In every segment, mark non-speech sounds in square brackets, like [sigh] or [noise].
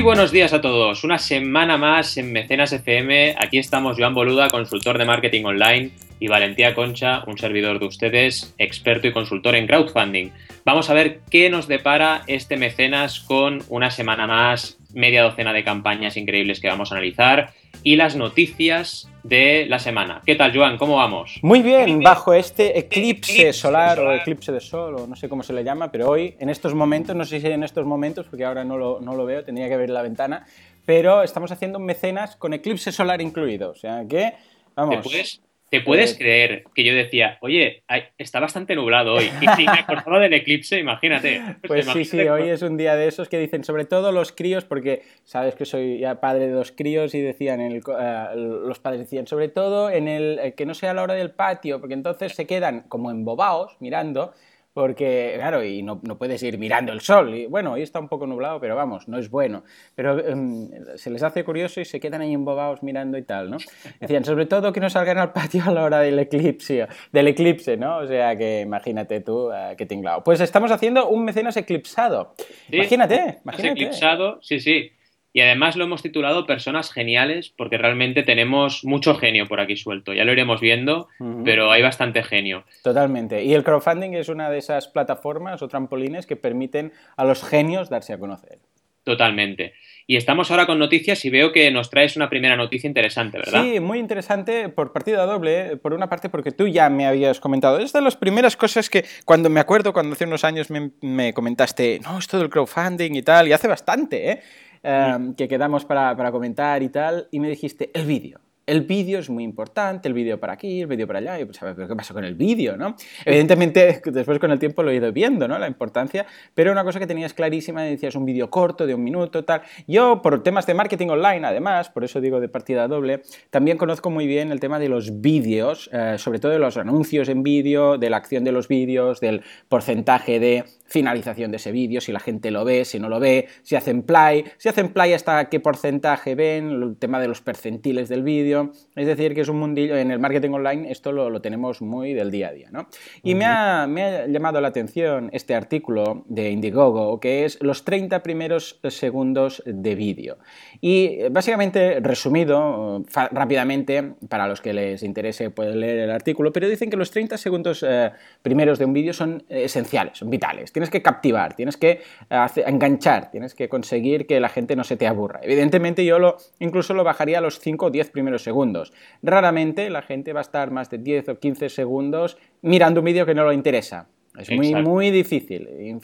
Muy buenos días a todos. Una semana más en Mecenas FM. Aquí estamos Joan Boluda, consultor de marketing online, y Valentía Concha, un servidor de ustedes, experto y consultor en crowdfunding. Vamos a ver qué nos depara este Mecenas con una semana más, media docena de campañas increíbles que vamos a analizar y las noticias de la semana. ¿Qué tal, Joan? ¿Cómo vamos? Muy bien, bajo este eclipse, solar, o eclipse de sol, o no sé cómo se le llama, pero hoy, en estos momentos, no sé si en estos momentos, porque ahora no lo, no lo veo, tenía que ver la ventana, pero estamos haciendo mecenas con eclipse solar incluido. O sea que, vamos. ¿Te puedes creer que yo decía, oye, está bastante nublado hoy? Y si me acordaba del eclipse, imagínate. [laughs] Pues, sí, sí, hoy es un día de esos que dicen, sobre todo los críos, porque sabes que soy ya padre de dos críos y decían, en el, eh, los padres decían, sobre todo en el eh, que no sea la hora del patio, porque entonces se quedan como embobados mirando porque, claro, y no, no, puedes ir mirando el sol. Y bueno, hoy está un poco nublado, pero vamos, no es bueno. Pero em, se les hace curioso y se quedan ahí embobados mirando y tal, ¿no? Decían, sobre todo que no salgan al patio a la hora del eclipse, del eclipse, ¿no? O sea que imagínate tú uh, qué tinglado. Pues estamos haciendo un mecenas eclipsado. imagínate, imagínate. Eclipsado, sí, sí. Y además lo hemos titulado Personas Geniales porque realmente tenemos mucho genio por aquí suelto. Ya lo iremos viendo, pero hay bastante genio. Totalmente. Y el crowdfunding es una de esas plataformas o trampolines que permiten a los genios darse a conocer. Totalmente. Y estamos ahora con noticias y veo que nos traes una primera noticia interesante, ¿verdad? Sí, muy interesante por partida doble. Por una parte, porque tú ya me habías comentado. Es de las primeras cosas que cuando me acuerdo, cuando hace unos años me, me comentaste, no, esto del crowdfunding y tal, y hace bastante, ¿eh? Em, que quedamos para, para comentar y tal, y me dijiste, el vídeo el vídeo es muy importante, el vídeo para aquí, el vídeo para allá, y pues, ¿pero qué pasa con el vídeo, no? Evidentemente, [laughs] después con el tiempo lo he ido viendo, ¿no? La importancia, pero una cosa que tenías clarísima, decías un vídeo corto de un minuto, tal. Yo, por temas de marketing online, además, por eso digo de partida doble, también conozco muy bien el tema de los vídeos, eh, sobre todo de los anuncios en vídeo, de la acción de los vídeos, del porcentaje de finalización de ese vídeo, si la gente lo ve, si no lo ve, si hacen play, si hacen play hasta qué porcentaje ven, el tema de los percentiles del vídeo, es decir, que es un mundillo, en el marketing online esto lo, tenemos muy del día a día, ¿no? Y me, ha, me, ha, llamado la atención este artículo de Indiegogo, que es los 30 primeros segundos de vídeo. Y básicamente, resumido rápidamente, para los que les interese pueden leer el artículo, pero dicen que los 30 segundos eh, primeros de un vídeo son esenciales, son vitales tienes que captivar, tienes que enganchar, tienes que conseguir que la gente no se te aburra. Evidentemente yo lo, incluso lo bajaría a los 5 o 10 primeros segundos. Raramente la gente va a estar más de 10 o 15 segundos mirando un vídeo que no lo interesa. Es muy, muy difícil.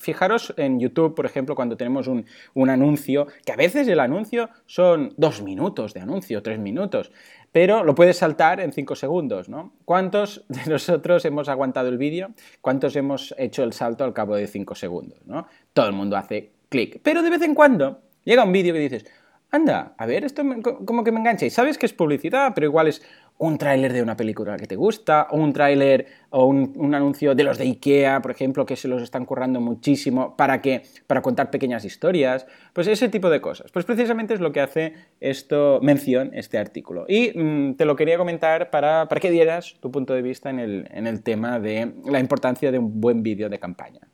fijaros en YouTube, por ejemplo, cuando tenemos un, un, anuncio, que a veces el anuncio son dos minutos de anuncio, tres minutos pero lo puedes saltar en 5 segundos, ¿no? ¿Cuántos de [laughs] nosotros hemos aguantado el vídeo? ¿Cuántos hemos hecho el salto al cabo de 5 segundos, ¿no? Todo el mundo hace clic. Pero de vez en cuando llega un vídeo que dices, anda, a ver, esto como que me engancha. Y sabes que es publicidad, pero igual es un tráiler de una película que te gusta, o un tráiler o un, anuncio de los de IKEA, por ejemplo, que se los están currando muchísimo para, que, para contar pequeñas historias, pues ese tipo de cosas. Pues precisamente es lo que hace esto, mención este artículo. Y mm, te lo quería comentar para, para que dieras tu punto de vista en el, en el tema de la importancia de un buen vídeo de campaña.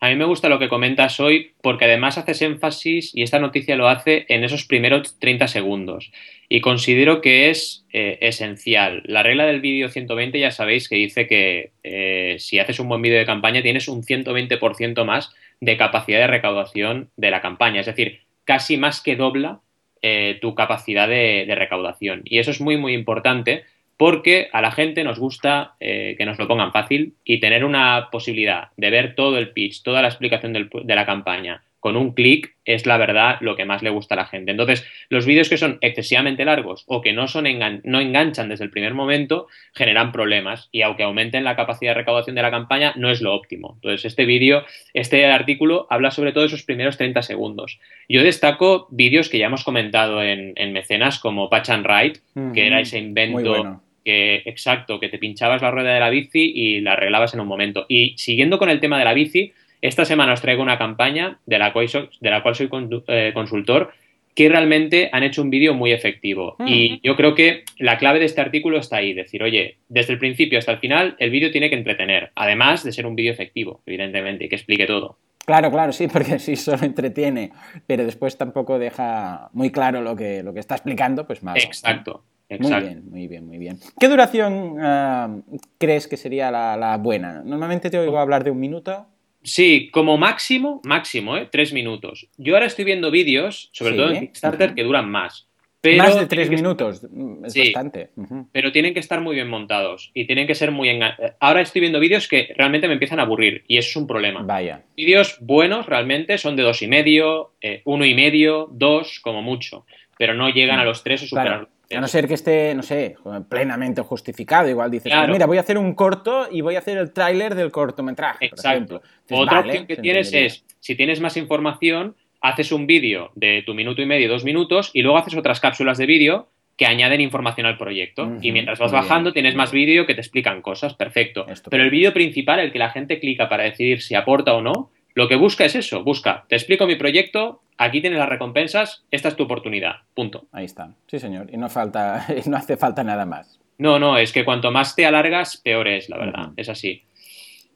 A mí me gusta lo que comentas hoy porque además haces énfasis, y esta noticia lo hace, en esos primeros 30 segundos. Y considero que es eh, esencial. La regla del vídeo 120 ya sabéis que dice que eh, si haces un buen vídeo de campaña tienes un 120% más de capacidad de recaudación de la campaña. Es decir, casi más que dobla eh, tu capacidad de recaudación. Y eso es muy, muy importante porque a la gente nos gusta eh, que nos lo pongan fácil y tener una posibilidad de ver todo el pitch, toda la explicación de la campaña con un clic es la verdad lo que más le gusta a la gente. Entonces, los vídeos que son excesivamente largos o que no, son no enganchan desde el primer momento generan problemas y aunque aumenten la capacidad de recaudación de la campaña, no es lo óptimo. Entonces, este vídeo, este artículo habla sobre todo de esos primeros 30 segundos. Yo destaco vídeos que ya hemos comentado en, mecenas como Patch and Ride, que era ese invento que, exacto, que te pinchabas la rueda de la bici y la arreglabas en un momento. Y siguiendo con el tema de la bici, esta semana os traigo una campaña de la cual soy, de la cual soy eh, consultor que realmente han hecho un vídeo muy efectivo. Y yo creo que la clave de este artículo está ahí, decir, oye, desde el principio hasta el final el vídeo tiene que entretener, además de ser un vídeo efectivo, evidentemente, y que explique todo. Claro, claro, sí, [laughs] porque sí solo entretiene, pero después tampoco deja muy claro lo que, lo que está explicando, pues más. Exacto. Muy bien, muy bien, muy bien. ¿Qué duración uh, crees que sería la, la, buena? Normalmente te oigo hablar de un minuto. Sí, como máximo, máximo, ¿eh? Tres minutos. Yo ahora estoy viendo vídeos, sobre sí, todo en Kickstarter, uh -huh. que duran más. Pero más de tres minutos, es sí, bastante. Uh -huh. Pero tienen que estar muy bien montados y tienen que ser muy engan... Ahora estoy viendo vídeos que realmente me empiezan a aburrir y eso es un problema. Vaya. Vídeos buenos realmente son de dos y medio, eh, uno y medio, dos como mucho, pero no llegan a los tres o superan. Claro. A no ser que esté, no sé, plenamente justificado. Igual dices, claro. pues mira, voy a hacer un corto y voy a hacer el tráiler del cortometraje, Exacto. por ejemplo. Entonces, Otra vale, opción que tienes es, si tienes más información, haces un vídeo de tu minuto y medio, dos minutos, y luego haces otras cápsulas de vídeo que añaden información al proyecto. Uh -huh. Y mientras vas bajando, tienes más vídeo que te explican cosas, perfecto. Pero el vídeo principal, el que la gente clica para decidir si aporta o no, lo que busca es eso, busca, te explico mi proyecto, aquí tienes las recompensas, esta es tu oportunidad, punto. Ahí está, sí señor, y no, falta, [laughs] no hace falta nada más. No, no, es que cuanto más te alargas, peor es, la verdad, uh -huh. es así.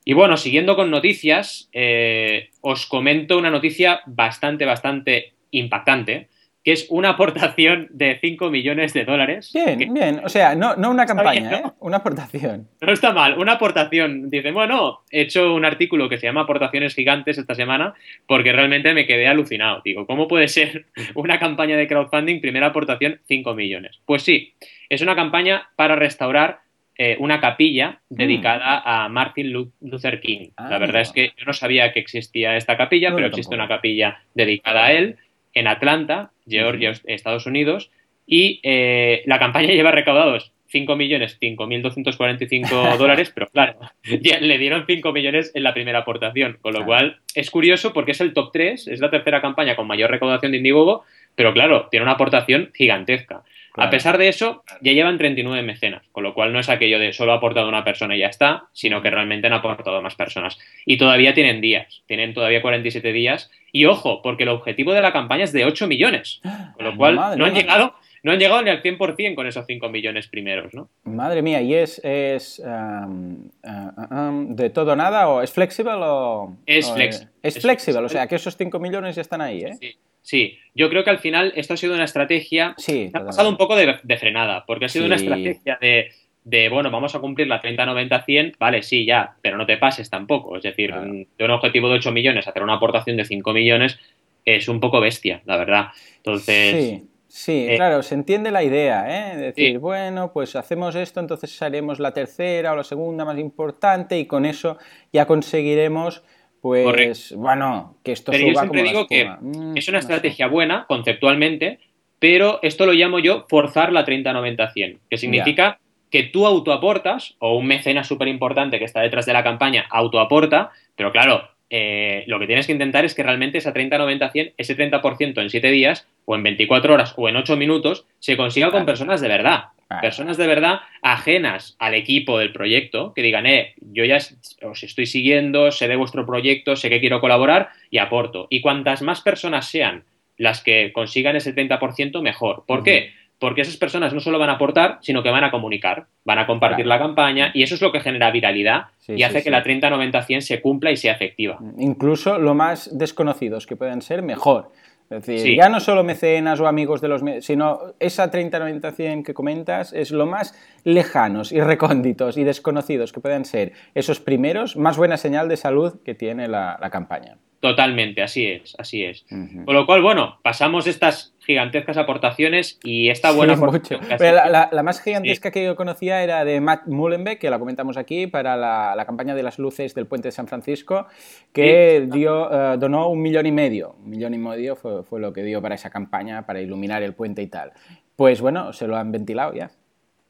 Y bueno, siguiendo con noticias, eh, os comento una noticia bastante, bastante impactante, que es una aportación de 5 millones de dólares. Bien, que... bien. O sea, no, no una campaña, bien, ¿no? ¿eh? Una aportación. No está mal, una aportación. Dice, bueno, he hecho un artículo que se llama Aportaciones Gigantes esta semana porque realmente me quedé alucinado. Digo, ¿cómo puede ser [laughs] una campaña de crowdfunding, primera aportación, 5 millones? Pues sí, es una campaña para restaurar eh, una capilla Mm. dedicada a Martin Luther King. Ah, la verdad no. es que yo no sabía que existía esta capilla, no, pero existe una capilla dedicada a él en Atlanta, Georgia. Estados Unidos, y eh, la campaña [laughs] lleva recaudados 5 millones 5.245 [laughs] dólares, pero claro, [laughs] ya le dieron 5 millones en la primera aportación, con lo claro. cual es curioso porque es el top 3, es la tercera campaña con mayor recaudación de Indiegogo, pero claro, tiene una aportación gigantesca. Claro. A pesar de eso, ya llevan 39 mecenas, con lo cual no es aquello de solo ha aportado una persona y ya está, sino que realmente han aportado más personas. Y todavía tienen días, tienen todavía 47 días. Y ojo, porque el objetivo de la campaña es de 8 millones, con lo cual no han llegado no han llegado ni al 100% con esos 5 millones primeros, ¿no? Madre mía, ¿y es, es um, uh, um, de todo nada o es flexible o...? Es, o flex, es, es flexible, o sea que esos 5 millones ya están ahí, ¿eh? Sí. Sí, yo creo que al final esto ha sido una estrategia sí, ha pasado un poco de, de frenada, porque ha sido sí. una estrategia de, de, bueno, vamos a cumplir la 30, 90, 100, vale, sí, ya, pero no te pases tampoco. Es decir, claro. de un objetivo de 8 millones hacer una aportación de 5 millones es un poco bestia, la verdad. Entonces... Sí. Sí, eh, claro, se entiende la idea, ¿eh? Decir, sí. bueno, pues hacemos esto, entonces haremos la tercera o la segunda más importante y con eso ya conseguiremos, pues, Correcto. bueno, que esto pero suba yo siempre como digo que mm, es una estrategia buena, conceptualmente, pero esto lo llamo yo forzar la 30-90-100, que significa ya. que tú autoaportas, o un mecenas súper importante que está detrás de la campaña autoaporta, pero claro, eh, lo que tienes que intentar es que realmente esa 30-90-100, ese 30% en 7 días, o en 24 horas, o en 8 minutos, se consiga con personas de verdad. Personas de verdad ajenas al equipo del proyecto, que digan, eh, yo ya os estoy siguiendo, sé de vuestro proyecto, sé que quiero colaborar y aporto. Y cuantas más personas sean las que consigan ese 30%, mejor. ¿Por uh -huh. qué? Porque esas personas no solo van a aportar, sino que van a comunicar, van a compartir claro. la campaña y eso es lo que genera viralidad sí, y hace sí, que la 30-90-100 se cumpla y sea efectiva. Incluso lo más desconocidos que puedan ser, mejor. Es decir, ya no solo mecenas o amigos de los... sino esa 30-90-100 que comentas es lo más lejanos y recónditos y desconocidos que puedan ser esos primeros, más buena señal de salud que tiene la, la campaña. Totalmente, así es, así es. Uh -huh. Con lo cual, bueno, pasamos estas gigantescas aportaciones y esta buena sí, mucho. Pero la, la, la, más gigantesca sí. que yo conocía era de Matt Mullenbeck, que la comentamos aquí, para la, la campaña de las luces del puente de San Francisco, que sí. dio, uh, donó un millón y medio. Un millón y medio fue, fue lo que dio para esa campaña, para iluminar el puente y tal. Pues bueno, se lo han ventilado ya.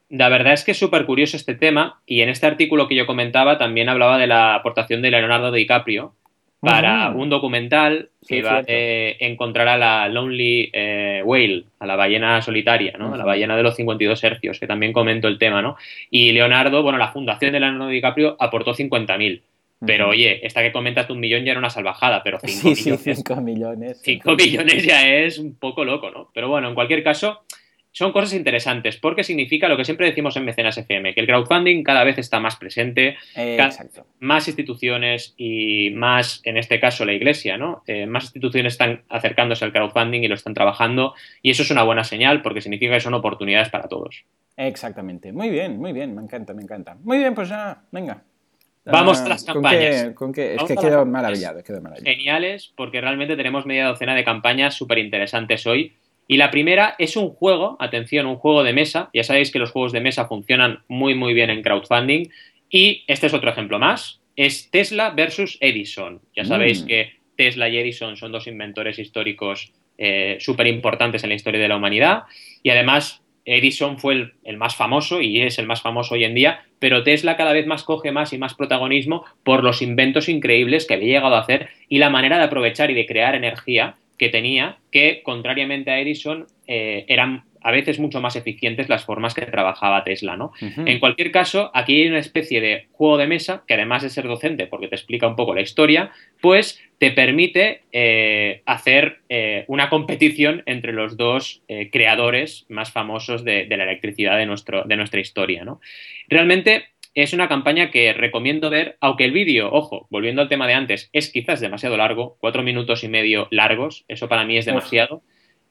La verdad es que es súper curioso este tema y en este artículo que yo comentaba también hablaba de la aportación de Leonardo DiCaprio, para uh -huh. un documental que sí, va a eh, encontrar a la Lonely eh, Whale, a la ballena solitaria, ¿no? Uh -huh. A la ballena de los 52 hercios, que también comento el tema, ¿no? Y Leonardo, bueno, la fundación de Leonardo DiCaprio aportó 50.000. Pero oye, esta que comentas de un millón ya era una salvajada, pero [laughs] 5 sí, millones. Sí, 5 millones. 5 millones ya es un poco loco, ¿no? Pero bueno, en cualquier caso, son cosas interesantes porque significa lo que siempre decimos en Mecenas FM, que el crowdfunding cada vez está más presente, más instituciones y más, en este caso, la Iglesia, ¿no? Eh, más instituciones están acercándose al crowdfunding y lo están trabajando y eso es una buena señal porque significa que son oportunidades para todos. Exactamente. Muy bien, muy bien, me encanta, me encanta. Muy bien, pues ya, venga. Vamos a las campañas. ¿con qué, Es que quedo maravillado, quedo maravillado. Geniales, porque realmente tenemos media docena de campañas súper interesantes hoy y la primera es un juego, atención, un juego de mesa. Ya sabéis que los juegos de mesa funcionan muy, muy bien en crowdfunding. Y este es otro ejemplo más. Es Tesla versus Edison. Ya sabéis mm. que Tesla y Edison son dos inventores históricos eh, súper importantes en la historia de la humanidad. Y además, Edison fue el, el, más famoso y es el más famoso hoy en día, pero Tesla cada vez más coge más y más protagonismo por los inventos increíbles que había llegado a hacer y la manera de aprovechar y de crear energía que tenía, que contrariamente a Edison eh, eran a veces mucho más eficientes las formas que trabajaba Tesla, ¿no? En cualquier caso, aquí hay una especie de juego de mesa que además de ser docente, porque te explica un poco la historia, pues te permite eh, hacer eh, una competición entre los dos creadores más famosos de, de, la electricidad de, nuestro, de nuestra historia, ¿no? Realmente es una campaña que recomiendo ver, aunque el vídeo, ojo, volviendo al tema de antes, es quizás demasiado largo, cuatro minutos y medio largos, eso para mí es demasiado.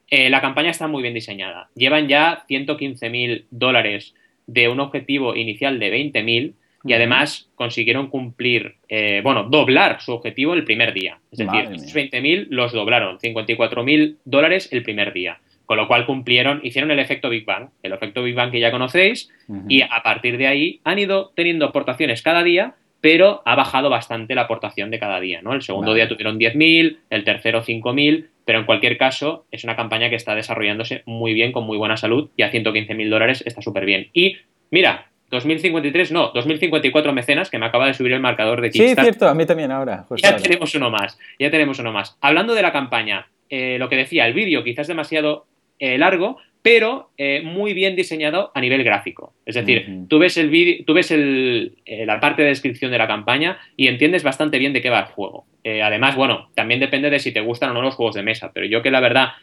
Eh, la campaña está muy bien diseñada. Llevan ya 115 mil dólares de un objetivo inicial de 20 mil y además consiguieron cumplir, eh, bueno, doblar su objetivo el primer día. Es decir, esos 20 mil los doblaron, 54 mil dólares el primer día. Con lo cual cumplieron, hicieron el efecto Big Bang, el efecto Big Bang que ya conocéis, y a partir de ahí han ido teniendo aportaciones cada día, pero ha bajado bastante la aportación de cada día, ¿no? El segundo día tuvieron 10.000, el tercero 5.000, pero en cualquier caso es una campaña que está desarrollándose muy bien, con muy buena salud, y a 115.000 dólares está súper bien. Y mira, 2053, no, 2054 mecenas, que me acaba de subir el marcador de Kickstarter. Sí, cierto, a mí también ahora. ya tenemos uno más, ya tenemos uno más. Hablando de la campaña, eh, lo que decía, el vídeo quizás demasiado eh, largo, pero eh, muy bien diseñado a nivel gráfico. Es decir, tú ves, el vídeo, tú ves el, eh, la parte de descripción de la campaña y entiendes bastante bien de qué va el juego. además, bueno, también depende de si te gustan o no los juegos de mesa, pero yo que la verdad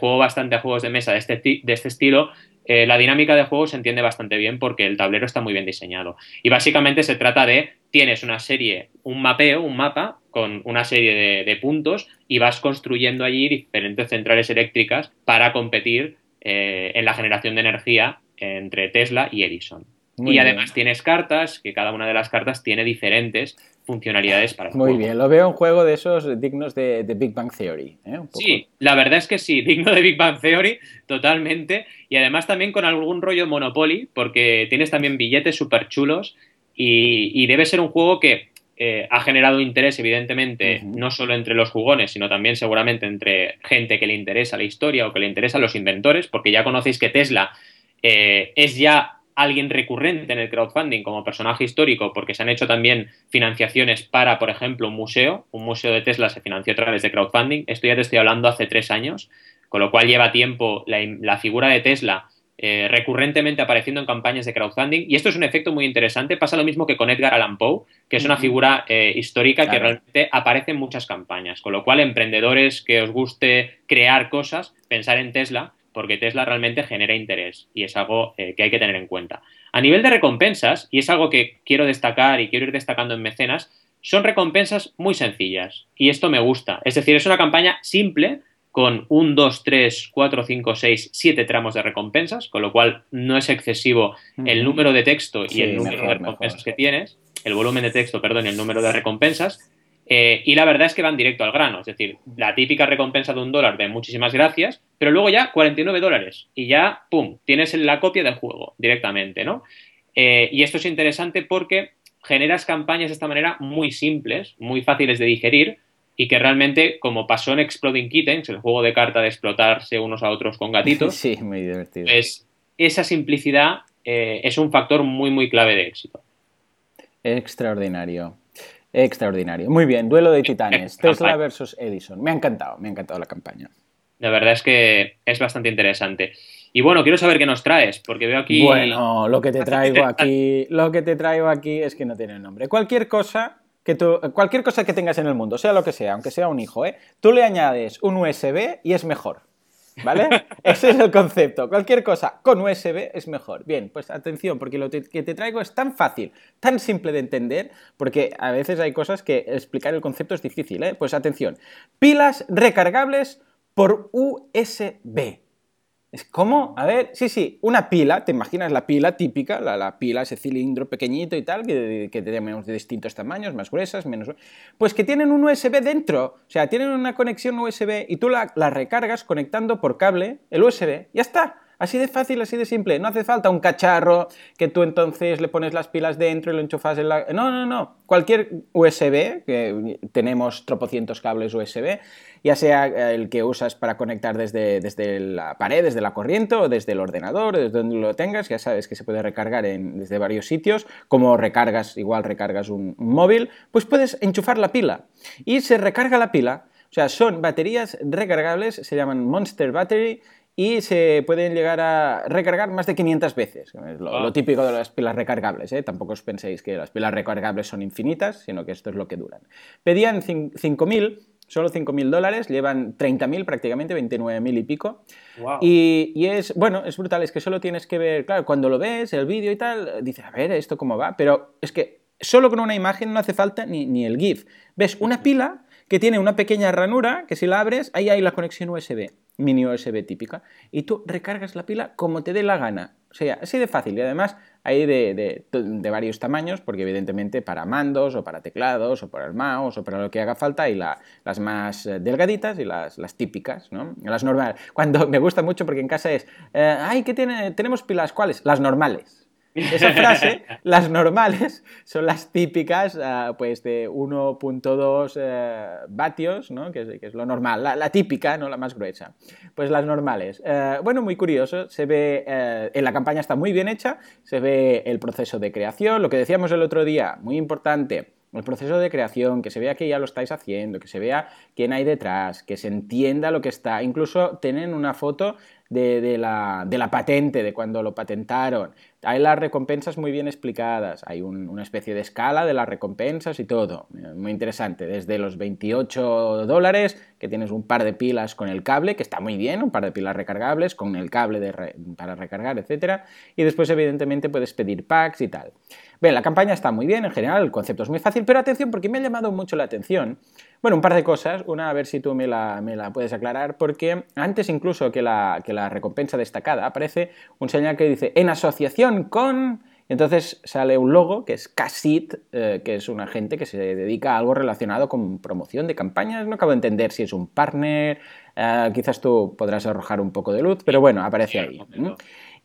juego bastante a juegos de mesa de este, de este estilo, la dinámica de juego se entiende bastante bien porque el tablero está muy bien diseñado. Y básicamente se trata de, tienes una serie, un mapeo, un mapa con una serie de, puntos y vas construyendo allí diferentes centrales eléctricas para competir eh, en la generación de energía entre Tesla y Edison. y además tienes cartas, que cada una de las cartas tiene diferentes funcionalidades para el Muy bien, lo veo un juego de esos dignos de, Big Bang Theory. ¿eh? Sí, la verdad es que sí, [laughs] digno de Big Bang Theory, totalmente. Y además también con algún rollo Monopoly, porque tienes también billetes súper chulos y, debe ser un juego que eh, ha generado interés, evidentemente, no solo entre los jugones, sino también seguramente entre gente que le interesa la historia o que le interesan los inventores, porque ya conocéis que Tesla eh, es ya alguien recurrente en el crowdfunding como personaje histórico, porque se han hecho también financiaciones para, por ejemplo, un museo. Un museo de Tesla se financió a través de crowdfunding. Esto ya te estoy hablando hace tres años, con lo cual lleva tiempo la figura de Tesla eh, recurrentemente apareciendo en campañas de crowdfunding. Y esto es un efecto muy interesante. Pasa lo mismo que con Edgar Allan Poe, que es una figura eh, histórica que realmente aparece en muchas campañas. Con lo cual, emprendedores que os guste crear cosas, pensar en Tesla, porque Tesla realmente genera interés y es algo eh, que hay que tener en cuenta. A nivel de recompensas, y es algo que quiero destacar y quiero ir destacando en mecenas, son recompensas muy sencillas. Y esto me gusta. Es decir, es una campaña simple, con un, 2, 3, 4, 5, 6, 7 tramos de recompensas, con lo cual no es excesivo el número de texto y el número de recompensas que tienes, el volumen de texto, perdón, y el número de recompensas. Eh, y la verdad es que van directo al grano, es decir, la típica recompensa de un dólar de muchísimas gracias, pero luego ya 49 dólares y ya, ¡pum!, tienes la copia del juego directamente, ¿no? Eh, y esto es interesante porque generas campañas de esta manera muy simples, muy fáciles de digerir, y que realmente, como pasó en Exploding Kittens, el juego de carta de explotarse unos a otros con gatitos, [laughs] sí, muy divertido. Pues esa simplicidad eh, es un factor muy, muy clave de éxito. Extraordinario. Extraordinario. Muy bien, duelo de titanes. Tesla versus Edison. Me ha encantado, me ha encantado la campaña. La verdad es que es bastante interesante. Y bueno, quiero saber qué nos traes, porque veo aquí. Bueno, lo que te traigo aquí, lo que te traigo aquí es que no tiene nombre. Cualquier cosa que tú, cualquier cosa que tengas en el mundo, sea lo que sea, aunque sea un hijo, ¿eh? tú le añades un USB y es mejor. ¿Vale? [laughs] Ese es el concepto. Cualquier cosa con USB es mejor. Bien, pues atención, porque lo que te traigo es tan fácil, tan simple de entender, porque a veces hay cosas que explicar el concepto es difícil, ¿eh? Pues atención. Pilas recargables por USB. Es como, a ver, sí, sí, una pila, te imaginas la pila típica, la, pila, ese cilindro pequeñito y tal, que, tenemos de distintos tamaños, más gruesas, menos... Pues que tienen un USB dentro, o sea, tienen una conexión USB y tú la, la recargas conectando por cable el USB, ya está. Así de fácil, así de simple. No hace falta un cacharro que tú entonces le pones las pilas dentro y lo enchufas en la... No, no, no. Cualquier USB, que tenemos tropocientos cables USB, ya sea el que usas para conectar desde, desde la pared, desde la corriente o desde el ordenador, desde donde lo tengas, ya sabes que se puede recargar en, desde varios sitios, como recargas, igual recargas un móvil, pues puedes enchufar la pila y se recarga la pila. O sea, son baterías recargables, se llaman Monster Battery, y se pueden llegar a recargar más de 500 veces. Es lo, ah. típico de las pilas recargables. ¿eh? Tampoco os penséis que las pilas recargables son infinitas, sino que esto es lo que duran. Pedían 5.000, solo 5.000 dólares, llevan 30.000 prácticamente, 29.000 y pico. Y, y, es, bueno, es brutal, es que solo tienes que ver, claro, cuando lo ves, el vídeo y tal, dices, a ver, ¿esto cómo va? Pero es que solo con una imagen no hace falta ni, ni el GIF. Ves una pila que tiene una pequeña ranura, que si la abres, ahí hay la conexión USB mini USB típica, y tú recargas la pila como te dé la gana. O sea, así de fácil. Y además hay de, varios tamaños, porque evidentemente para mandos o para teclados o para el mouse o para lo que haga falta hay las más eh, delgaditas y las, típicas, ¿no? Las normales. Cuando [laughs] me gusta mucho porque en casa es, eh, ay, ¿qué tiene? tenemos pilas? ¿Cuáles? Las normales. Esa frase, [laughs] las normales, son las típicas ah, pues de 1.2 eh, vatios, ¿no? que, es, lo normal, la, típica, no la más gruesa. Pues las normales. Eh, bueno, muy curioso, se ve, eh, en la campaña está muy bien hecha, se ve el proceso de creación, lo que decíamos el otro día, muy importante, el proceso de creación, que se vea que ya lo estáis haciendo, que se vea quién hay detrás, que se entienda lo que está. Incluso tienen una foto de, la, patente, de cuando lo patentaron. Hay las recompensas muy bien explicadas, hay una especie de escala de las recompensas y todo. Muy interesante, desde los 28 dólares, que tienes un par de pilas con el cable, que está muy bien, un par de pilas recargables con el cable para recargar, etc. Y después, evidentemente, puedes pedir packs y tal. Bien, la campaña está muy bien, en general, el concepto es muy fácil, pero atención, porque me ha llamado mucho la atención. Bueno, un par de cosas. Una, a ver si tú me la, me la puedes aclarar, porque antes incluso que la, que la recompensa destacada aparece un señal que dice en asociación con... Entonces sale un logo que es Casit, eh, que es un agente que se dedica a algo relacionado con promoción de campañas. No acabo de entender si es un partner, eh, quizás tú podrás arrojar un poco de luz, pero bueno, aparece ahí.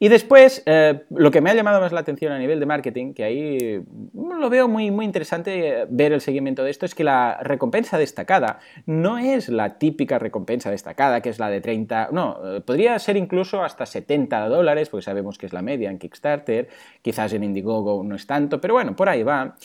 Y después, eh, lo que me ha llamado más la atención a nivel de marketing, que ahí lo veo muy, muy interesante eh, ver el seguimiento de esto, es que la recompensa destacada no es la típica recompensa destacada, que es la de 30, no, eh, podría ser incluso hasta 70 dólares, porque sabemos que es la media en Kickstarter, quizás en Indiegogo no es tanto, pero bueno, por ahí va,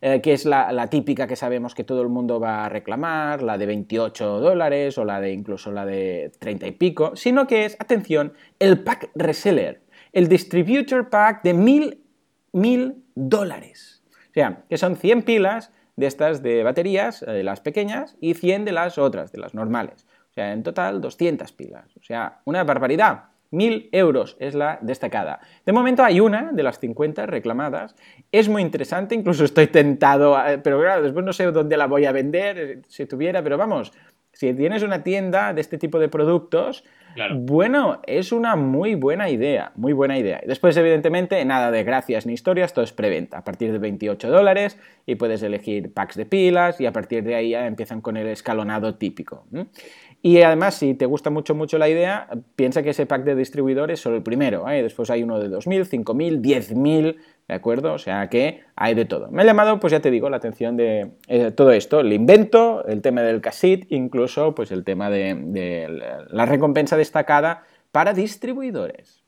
que es la, típica que sabemos que todo el mundo va a reclamar, la de 28 dólares o la de incluso la de 30 y pico, sino que es, atención, el pack reseller el Distributor Pack de mil, mil dólares. O sea, que son 100 pilas de estas de baterías, de las pequeñas, y 100 de las otras, de las normales. O sea, en total 200 pilas. O sea, una barbaridad. 1000 euros es la destacada. De momento hay una de las 50 reclamadas. Es muy interesante, incluso estoy tentado, pero claro, después no sé dónde la voy a vender, eh, si tuviera, pero vamos, si tienes una tienda de este tipo de productos, bueno, es una muy buena idea, muy buena idea. Después, evidentemente, nada de gracias ni historias, todo es preventa. A partir de 28 dólares y puedes elegir packs de pilas y a partir de ahí ya empiezan con el escalonado típico. Y además, si te gusta mucho, mucho la idea, piensa que ese pack de distribuidores es solo el primero. ¿eh? Después hay uno de 2.000, 5.000, 10.000, ¿de acuerdo? O sea que hay de todo. Me ha llamado, pues ya te digo, la atención de eh, todo esto, el invento, el tema del cassette, incluso pues el tema de, de la recompensa destacada para distribuidores.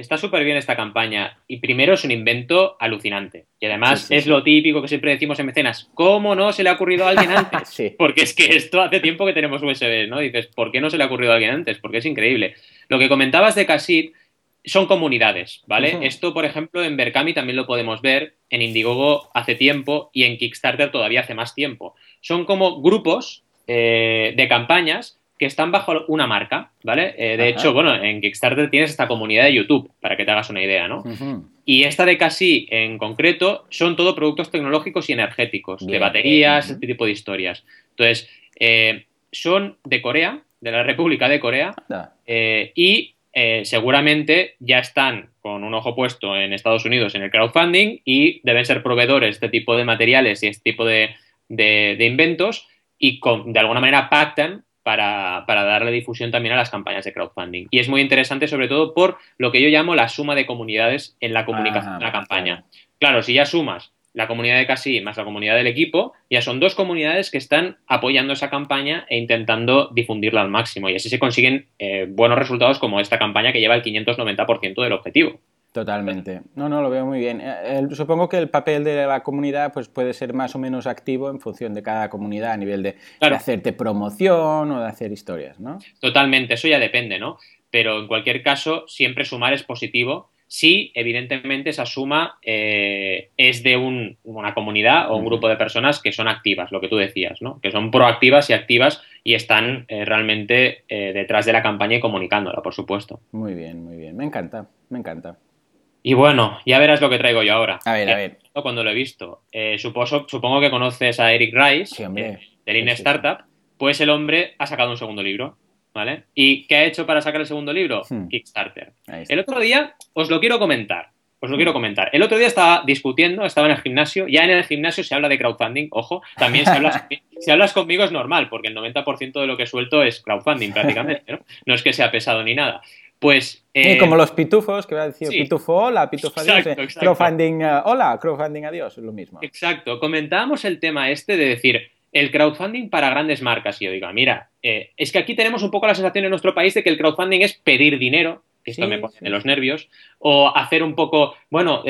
Está súper bien esta campaña y primero es un invento alucinante. Y además es lo típico que siempre decimos en mecenas. ¿Cómo no se le ha ocurrido a alguien [laughs] antes? Porque es que esto hace tiempo que tenemos USB, ¿no? Dices, ¿por qué no se le ha ocurrido a alguien antes? Porque es increíble. Lo que comentabas de Casit son comunidades, ¿vale? Esto, por ejemplo, en Berkami también lo podemos ver, en Indiegogo hace tiempo y en Kickstarter todavía hace más tiempo. Son como grupos eh, de campañas que están bajo una marca, ¿vale? Eh, de hecho, bueno, en Kickstarter tienes esta comunidad de YouTube, para que te hagas una idea, ¿no? Y esta de Casi en concreto son todo productos tecnológicos y energéticos, de baterías, este tipo de historias. Entonces, eh, son de Corea, de la República de Corea, eh, seguramente ya están con un ojo puesto en Estados Unidos en el crowdfunding y deben ser proveedores de este tipo de materiales y este tipo de, inventos y de alguna manera pactan para, darle difusión también a las campañas de crowdfunding. Y es muy interesante sobre todo por lo que yo llamo la suma de comunidades en la comunicación de la campaña. Claro. si ya sumas la comunidad de Casi más la comunidad del equipo, ya son dos comunidades que están apoyando esa campaña e intentando difundirla al máximo. Y así se consiguen eh, buenos resultados como esta campaña que lleva el 590% del objetivo. Totalmente. No, no, lo veo muy bien. Eh, supongo que el papel de la comunidad pues, puede ser más o menos activo en función de cada comunidad a nivel de, hacerte promoción o de hacer historias, ¿no? Totalmente, eso ya depende, ¿no? Pero en cualquier caso, siempre sumar es positivo si evidentemente esa suma eh, es de una comunidad o un grupo de personas que son activas, lo que tú decías, ¿no? Que son proactivas y activas y están eh, realmente detrás de la campaña y comunicándola, por supuesto. Muy bien, muy bien. Me encanta, me encanta. Y bueno, ya verás lo que traigo yo ahora. A ver, a ver. Cuando lo he visto. Eh, supongo, que conoces a Eric Rice, de Lean Startup. Pues el hombre ha sacado un segundo libro. ¿Vale? ¿Y qué ha hecho para sacar el segundo libro? Hmm. Kickstarter. El otro día os lo quiero comentar. Os lo quiero comentar. El otro día estaba discutiendo, estaba en el gimnasio. Ya en el gimnasio se habla de crowdfunding, ojo. También si hablas, [laughs] si hablas conmigo es normal, porque el 90% de lo que suelto es crowdfunding prácticamente. ¿no? no es que sea pesado ni nada. Pues. Eh, como los pitufos, que va a decir pitufo hola, pitufo adiós. Eh, crowdfunding eh, hola, crowdfunding adiós, es lo mismo. Exacto. Comentábamos el tema este de decir el crowdfunding para grandes marcas. Y yo digo, mira, es que aquí tenemos un poco la sensación en nuestro país de que el crowdfunding es pedir dinero, que esto me pone en los nervios, o hacer un poco, bueno,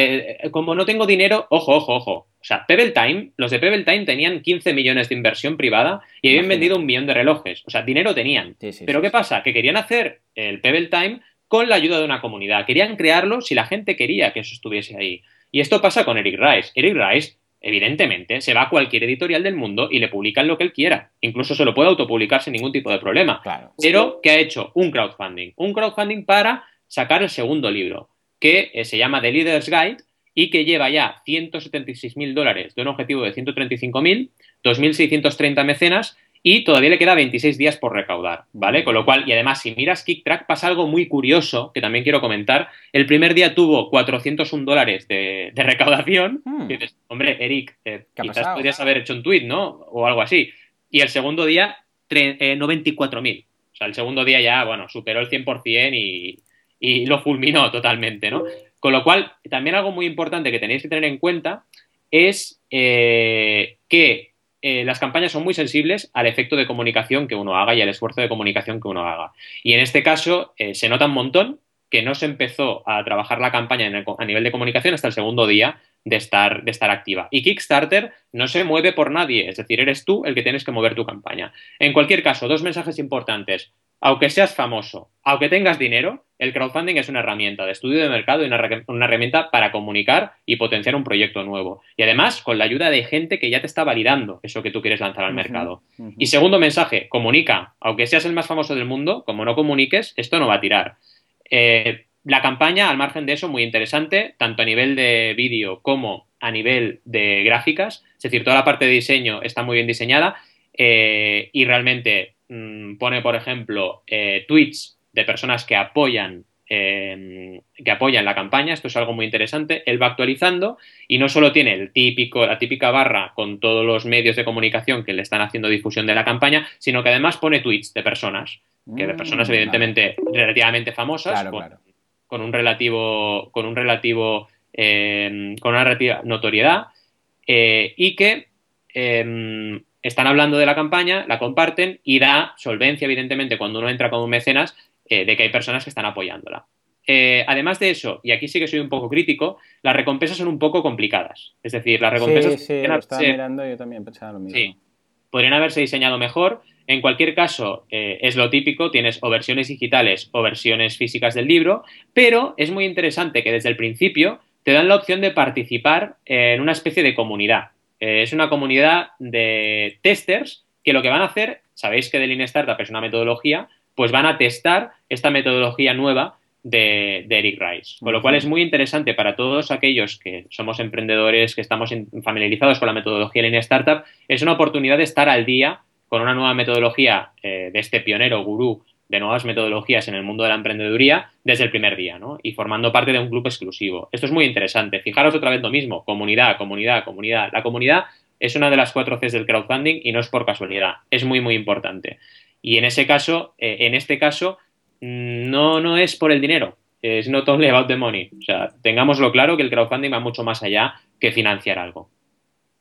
como no tengo dinero, ojo, ojo, ojo. O sea, Pebble Time, los de Pebble Time tenían 15 millones de inversión privada y habían vendido un millón de relojes. O sea, dinero tenían. Pero ¿qué pasa? Que querían hacer el Pebble Time con la ayuda de una comunidad. Querían crearlo si la gente quería que eso estuviese ahí. Y esto pasa con Eric Rice. Eric Rice, evidentemente, se va a cualquier editorial del mundo y le publican lo que él quiera. Incluso se lo puede autopublicar sin ningún tipo de problema. Pero que ha hecho un crowdfunding. Un crowdfunding para sacar el segundo libro, que eh, se llama The Leader's Guide y que lleva ya 176 mil dólares de un objetivo de 135 mil, 2.630 mecenas y todavía le queda 26 días por recaudar, ¿vale? Con lo cual, y además, si miras KickTrack, pasa algo muy curioso que también quiero comentar. El primer día tuvo 401 dólares de, recaudación. Hmm. Y dices, hombre, Eric, eh, quizás podrías haber hecho un tweet, ¿no? O algo así. Y el segundo día, 94.000. Eh, o sea, el segundo día ya, bueno, superó el 100% y, y lo fulminó totalmente, ¿no? Con lo cual, también algo muy importante que tenéis que tener en cuenta es eh, que eh, las campañas son muy sensibles al efecto de comunicación que uno haga y al esfuerzo de comunicación que uno haga. Y en este caso eh, se nota un montón que no se empezó a trabajar la campaña a nivel de comunicación hasta el segundo día de estar, de estar activa. Y Kickstarter no se mueve por nadie, es decir, eres tú el que tienes que mover tu campaña. En cualquier caso, dos mensajes importantes aunque seas famoso, aunque tengas dinero, el crowdfunding es una herramienta de estudio de mercado y una, herramienta para comunicar y potenciar un proyecto nuevo. Y además, con la ayuda de gente que ya te está validando eso que tú quieres lanzar al mercado. Y segundo mensaje, comunica. Aunque seas el más famoso del mundo, como no comuniques, esto no va a tirar. Eh, la campaña, al margen de eso, muy interesante, tanto a nivel de vídeo como a nivel de gráficas. Es decir, toda la parte de diseño está muy bien diseñada eh, y realmente Mm, pone, por ejemplo, eh, tweets de personas que apoyan em, que apoyan la campaña, esto es algo muy interesante, él va actualizando y no solo tiene el típico, la típica barra con todos los medios de comunicación que le están haciendo difusión de la campaña, sino que además pone tweets de personas, que de personas mm, evidentemente relativamente famosas, con, un relativo, con un relativo, em, con una relativa notoriedad, eh, y que em, están hablando de la campaña, la comparten y da solvencia, evidentemente, cuando uno entra como mecenas, eh, de que hay personas que están apoyándola. Eh, además de eso, y aquí sí que soy un poco crítico, las recompensas son un poco complicadas. Es decir, las recompensas. Sí, sí, lo estaba mirando yo también pensaba lo mismo. Sí, podrían haberse diseñado mejor. En cualquier caso, eh, es lo típico, tienes o versiones digitales o versiones físicas del libro, pero es muy interesante que desde el principio te dan la opción de participar en una especie de comunidad. Eh, es una comunidad de testers que lo que van a hacer sabéis que de Lean Startup es una metodología, pues van a testar esta metodología nueva de, Eric Rice. Con lo cual es muy interesante para todos aquellos que somos emprendedores, que estamos familiarizados con la metodología Lean Startup, es una oportunidad de estar al día con una nueva metodología eh, de este pionero gurú de nuevas metodologías en el mundo de la emprendeduría desde el primer día, ¿no? Y formando parte de un club exclusivo. Esto es muy interesante. Fijaros otra vez lo mismo, comunidad, comunidad, comunidad. La comunidad es una de las cuatro Cs del crowdfunding y no es por casualidad, es muy, muy importante. Y en ese caso, eh, en este caso, mm, no, no es por el dinero, es not only about the money. O sea, tengámoslo claro que el crowdfunding va mucho más allá que financiar algo.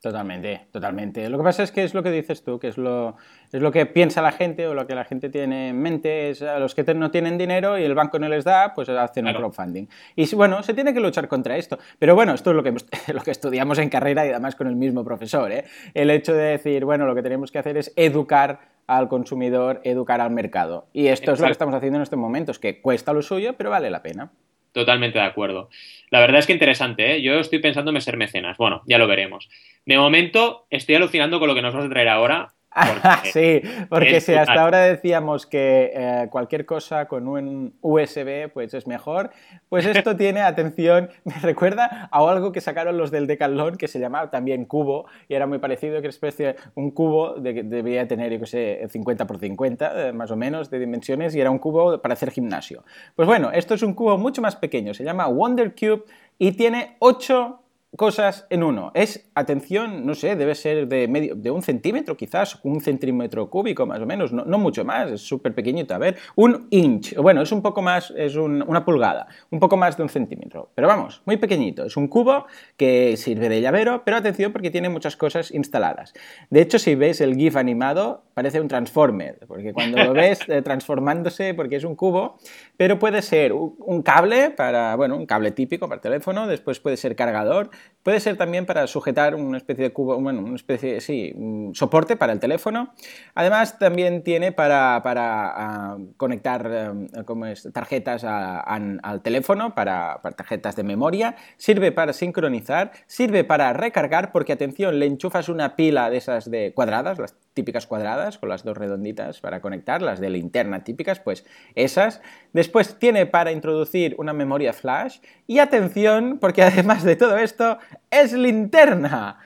Totalmente, totalmente. Lo que pasa es que es lo que dices tú, que es lo, es lo que piensa la gente o lo que la gente tiene en mente, es a los que no tienen dinero y el banco no les da, pues hacen un crowdfunding. Y bueno, se tiene que luchar contra esto. Pero bueno, esto es lo que, [laughs] lo que estudiamos en carrera y además con el mismo profesor. ¿eh? El hecho de decir, bueno, lo que tenemos que hacer es educar al consumidor, educar al mercado. Y esto es lo que estamos haciendo en estos momentos, que cuesta lo suyo, pero vale la pena. Totalmente de acuerdo. La verdad es que interesante, ¿eh? Yo estoy pensando en ser mecenas. Bueno, ya lo veremos. De momento, estoy alucinando con lo que nos vas a traer ahora. [laughs] sí, porque si hasta ahora decíamos que eh, cualquier cosa con un USB pues es mejor, pues esto [laughs] tiene, atención, me recuerda a algo que sacaron los del Decathlon que se llamaba también cubo y era muy parecido, que especie, un cubo de, debía tener, yo qué sé, 50 por 50 eh, más o menos de dimensiones y era un cubo para hacer gimnasio. Pues bueno, esto es un cubo mucho más pequeño, se llama Wonder Cube y tiene 8 cosas en uno. Es, atención, no sé, debe ser de, medio, de un centímetro quizás, un centímetro cúbico más o menos, no, mucho más, es súper pequeñito. A ver, un inch, bueno, es un poco más, es una pulgada, un poco más de un centímetro. Pero vamos, muy pequeñito. Es un cubo que sirve de llavero, pero atención porque tiene muchas cosas instaladas. De hecho, si ves el GIF animado, parece un transformer, porque cuando lo [laughs] ves eh, transformándose, porque es un cubo, pero puede ser un cable para, bueno, un cable típico para teléfono, después puede ser cargador, Puede ser también para sujetar una especie de cubo, bueno, una especie, sí, soporte para el teléfono. Además, también tiene para, para ah, conectar eh, tarjetas al teléfono, para, tarjetas de memoria. Sirve para sincronizar, sirve para recargar, porque atención, le enchufas una pila de esas de cuadradas, típicas cuadradas, con las dos redonditas para conectar, las de linterna típicas, pues esas. Después tiene para introducir una memoria flash. Y atención, porque además de todo esto, es linterna.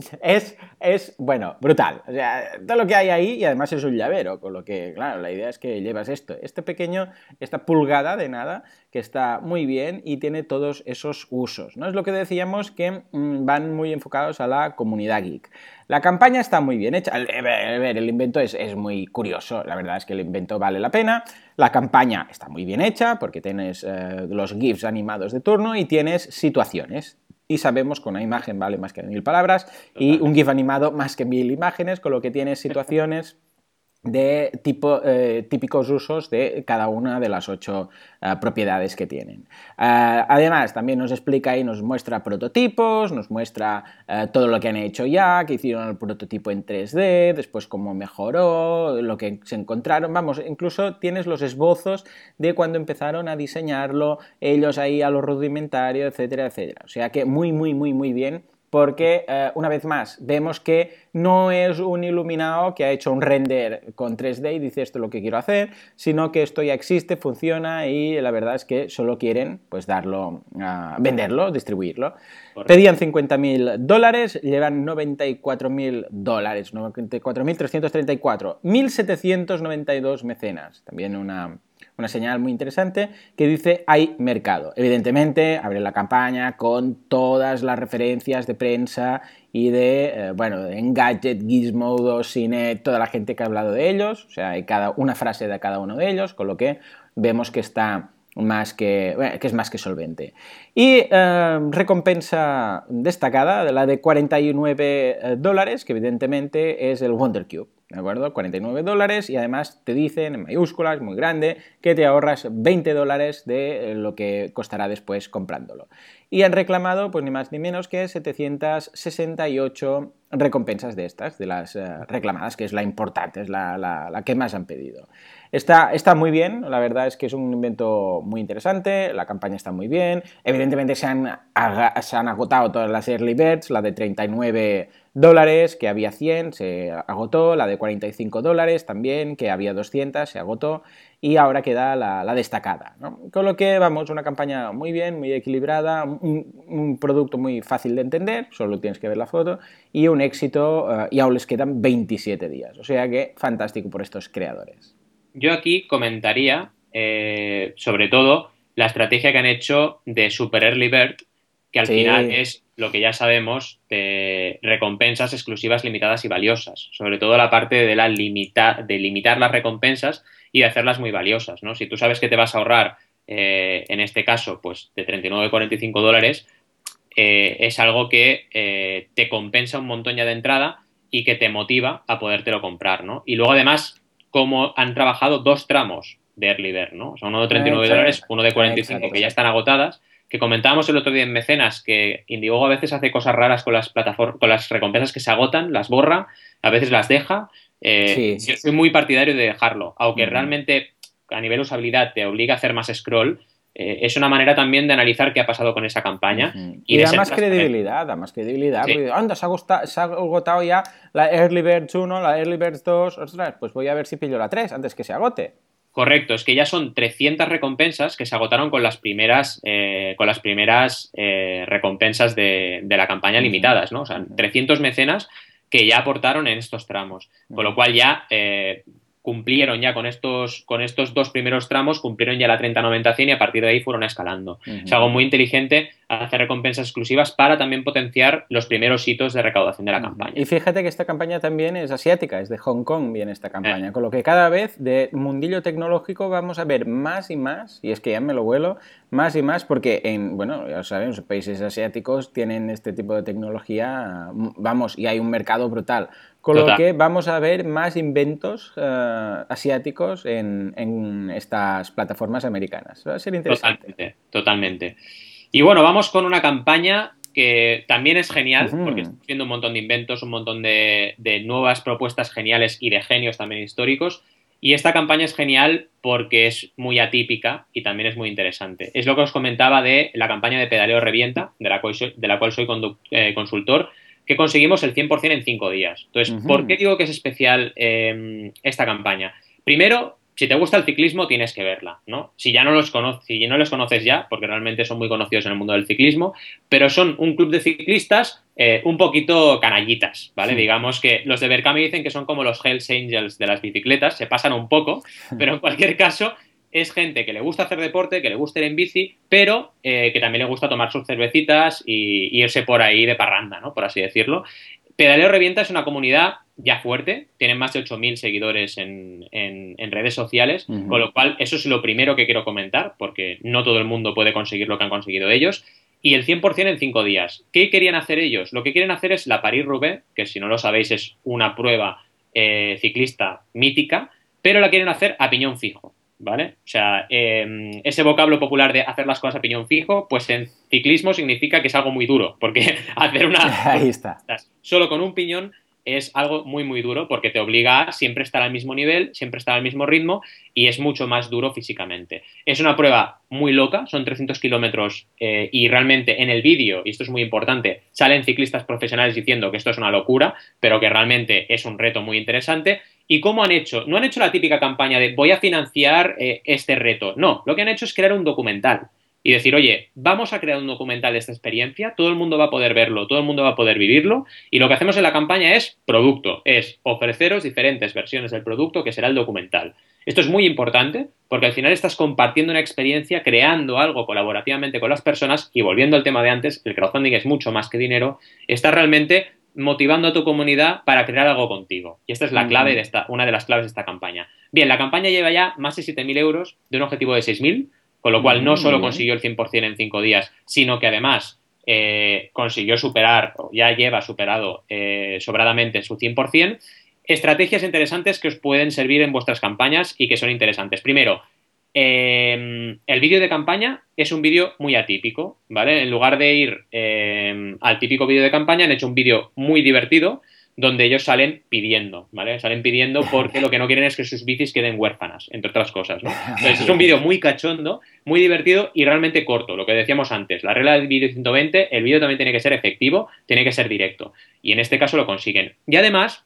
[laughs] es, es, bueno, brutal. O sea, todo lo que hay ahí y además es un llavero, con lo que, claro, la idea es que llevas esto, este pequeño, esta pulgada de nada, que está muy bien y tiene todos esos usos. ¿no? Es lo que decíamos que mm, van muy enfocados a la comunidad geek. La campaña está muy bien hecha. El, invento es, muy curioso. La verdad es que el invento vale la pena. La campaña está muy bien hecha porque tienes eh, los GIFs animados de turno y tienes situaciones y sabemos que una imagen vale más que mil palabras y un GIF animado más que mil imágenes, con lo que tiene [laughs] situaciones de tipo, eh, típicos usos de cada una de las ocho eh, propiedades que tienen. Eh, además, también nos explica y nos muestra prototipos, nos muestra todo lo que han hecho ya, que hicieron el prototipo en 3D, después cómo mejoró, lo que se encontraron. Vamos, incluso tienes los esbozos de cuando empezaron a diseñarlo, ellos ahí a lo rudimentario, etcétera, etcétera. O sea que muy, muy, muy, muy bien porque eh, una vez más vemos que no es un iluminado que ha hecho un render con 3D y dice esto es lo que quiero hacer, sino que esto ya existe, funciona y la verdad es que solo quieren pues darlo, venderlo, distribuirlo. Pedían 50.000 dólares, llevan 94.000 dólares, 94.334, 1.792 mecenas, también una una señal muy interesante que dice hay mercado. Evidentemente, abre la campaña con todas las referencias de prensa y de, eh, bueno, Engadget, Gizmodo, Cine, toda la gente que ha hablado de ellos, o sea, hay cada, una frase de cada uno de ellos, con lo que vemos que está más que, que es más que solvente. Y eh, recompensa destacada, la de 49 eh, dólares, que evidentemente es el Wonder Cube. ¿De acuerdo? 49 dólares y además te dicen en mayúsculas, muy grande, que te ahorras 20 dólares de eh, lo que costará después comprándolo. Y han reclamado, pues ni más ni menos que 768 recompensas de estas, de las eh, reclamadas, que es la importante, es la, que más han pedido. Está, está, muy bien, la verdad es que es un invento muy interesante, la campaña está muy bien, evidentemente se han, se han agotado todas las early birds, la de 39 dólares, que había 100, se agotó, la de 45 dólares también, que había 200, se agotó, y ahora queda la, destacada. Con lo que, vamos, una campaña muy bien, muy equilibrada, un, producto muy fácil de entender, solo tienes que ver la foto, y un éxito, eh, y aún les quedan 27 días. O sea que fantástico por estos creadores. Yo aquí comentaría, eh, sobre todo, la estrategia que han hecho de Super Early Bird, que al final es lo que ya sabemos de recompensas exclusivas limitadas y valiosas. Sobre todo la parte de, la limita, de limitar las recompensas y de hacerlas muy valiosas. ¿no? Si tú sabes que te vas a ahorrar, eh, en este caso, pues de 39,45 dólares, eh, es algo que eh, te compensa un montón ya de entrada y que te motiva a podértelo comprar. ¿no? Y luego, además, como han trabajado dos tramos de Early Bird, ¿no? O sea, uno de 39 dólares, uno de 45, que ya están agotadas que comentábamos el otro día en Mecenas, que Indiegogo a veces hace cosas raras con las plataformas, con las recompensas que se agotan, las borra, a veces las deja. Eh, yo soy muy partidario de dejarlo, aunque realmente a nivel usabilidad te obliga a hacer más scroll. Eh, es una manera también de analizar qué ha pasado con esa campaña. Y, da más credibilidad, da más credibilidad. anda, se ha, agotado, ya la Early Birds 1, la Early Birds 2, ostras, pues voy a ver si pillo la 3 antes que se agote. Correcto, es que ya son 300 recompensas que se agotaron con las primeras, eh, con las primeras eh, recompensas de, la campaña limitadas, ¿no? O sea, 300 mecenas que ya aportaron en estos tramos. Con lo cual ya eh, cumplieron ya con estos, con estos dos primeros tramos, cumplieron ya la 30-90-100 y a partir de ahí fueron escalando. Es algo muy inteligente hacer recompensas exclusivas para también potenciar los primeros hitos de recaudación de la campaña. Y fíjate que esta campaña también es asiática, es de Hong Kong viene esta campaña, eh. con lo que cada vez de mundillo tecnológico vamos a ver más y más, y es que ya me lo vuelo, más y más porque en, bueno, ya saben, los países asiáticos tienen este tipo de tecnología, vamos, y hay un mercado brutal. Con lo que vamos a ver más inventos eh, asiáticos en, estas plataformas americanas. Va a ser interesante. Totalmente, totalmente. Y bueno, vamos con una campaña que también es genial, porque está haciendo un montón de inventos, un montón de, nuevas propuestas geniales y de genios también históricos. Y esta campaña es genial porque es muy atípica y también es muy interesante. Es lo que os comentaba de la campaña de Pedaleo Revienta, de la cual soy, de la cual soy eh, consultor, que conseguimos el 100% en cinco días. Entonces, ¿por qué digo que es especial em, esta campaña? Primero, si te gusta el ciclismo, tienes que verla, ¿no? Si ya no los conoces, si no les conoces ya, porque realmente son muy conocidos en el mundo del ciclismo, pero son un club de ciclistas eh, un poquito canallitas, ¿vale? Digamos que los de Berkami dicen que son como los Hells Angels de las bicicletas, se pasan un poco, [laughs] pero en cualquier caso es gente que le gusta hacer deporte, que le gusta ir en bici, pero eh, que también le gusta tomar sus cervecitas y, irse por ahí de parranda, ¿no? Por así decirlo. Pedaleo Revienta es una comunidad ya fuerte, tienen más de 8.000 seguidores en, redes sociales, con lo cual eso es lo primero que quiero comentar, porque no todo el mundo puede conseguir lo que han conseguido ellos. Y el 100% en 5 días. ¿Qué querían hacer ellos? Lo que quieren hacer es la Paris-Roubaix, que si no lo sabéis es una prueba eh, ciclista mítica, pero la quieren hacer a piñón fijo. ¿Vale? O sea, em, ese vocablo popular de hacer las cosas a piñón fijo, pues en ciclismo significa que es algo muy duro, porque [laughs] hacer una... [laughs] Ahí está. Solo con un piñón es algo muy, muy duro porque te obliga a siempre estar al mismo nivel, siempre estar al mismo ritmo y es mucho más duro físicamente. Es una prueba muy loca, son 300 kilómetros eh, y realmente en el vídeo, y esto es muy importante, salen ciclistas profesionales diciendo que esto es una locura, pero que realmente es un reto muy interesante ¿Y cómo han hecho? No han hecho la típica campaña de voy a financiar eh, este reto. No, lo que han hecho es crear un documental y decir, oye, vamos a crear un documental de esta experiencia, todo el mundo va a poder verlo, todo el mundo va a poder vivirlo y lo que hacemos en la campaña es producto, es ofreceros diferentes versiones del producto que será el documental. Esto es muy importante porque al final estás compartiendo una experiencia, creando algo colaborativamente con las personas y volviendo al tema de antes, el crowdfunding es mucho más que dinero, está realmente motivando a tu comunidad para crear algo contigo. Y esta es la clave de esta, una de las claves de esta campaña. Bien, la campaña lleva ya más de 7.000 euros de un objetivo de 6.000, con lo cual no solo consiguió el 100% en 5 días, sino que además eh, consiguió superar, o ya lleva superado eh, sobradamente su 100%. Estrategias interesantes que os pueden servir en vuestras campañas y que son interesantes. Primero, Eh, el vídeo de campaña es un vídeo muy atípico, ¿vale? En lugar de ir eh, al típico vídeo de campaña, han hecho un vídeo muy divertido donde ellos salen pidiendo, ¿vale? Salen pidiendo porque lo que no quieren es que sus bicis queden huérfanas, entre otras cosas, ¿no? [laughs] Entonces es un vídeo muy cachondo, muy divertido y realmente corto, lo que decíamos antes. La regla del vídeo 120, el vídeo también tiene que ser efectivo, tiene que ser directo. Y en este caso lo consiguen. Y además,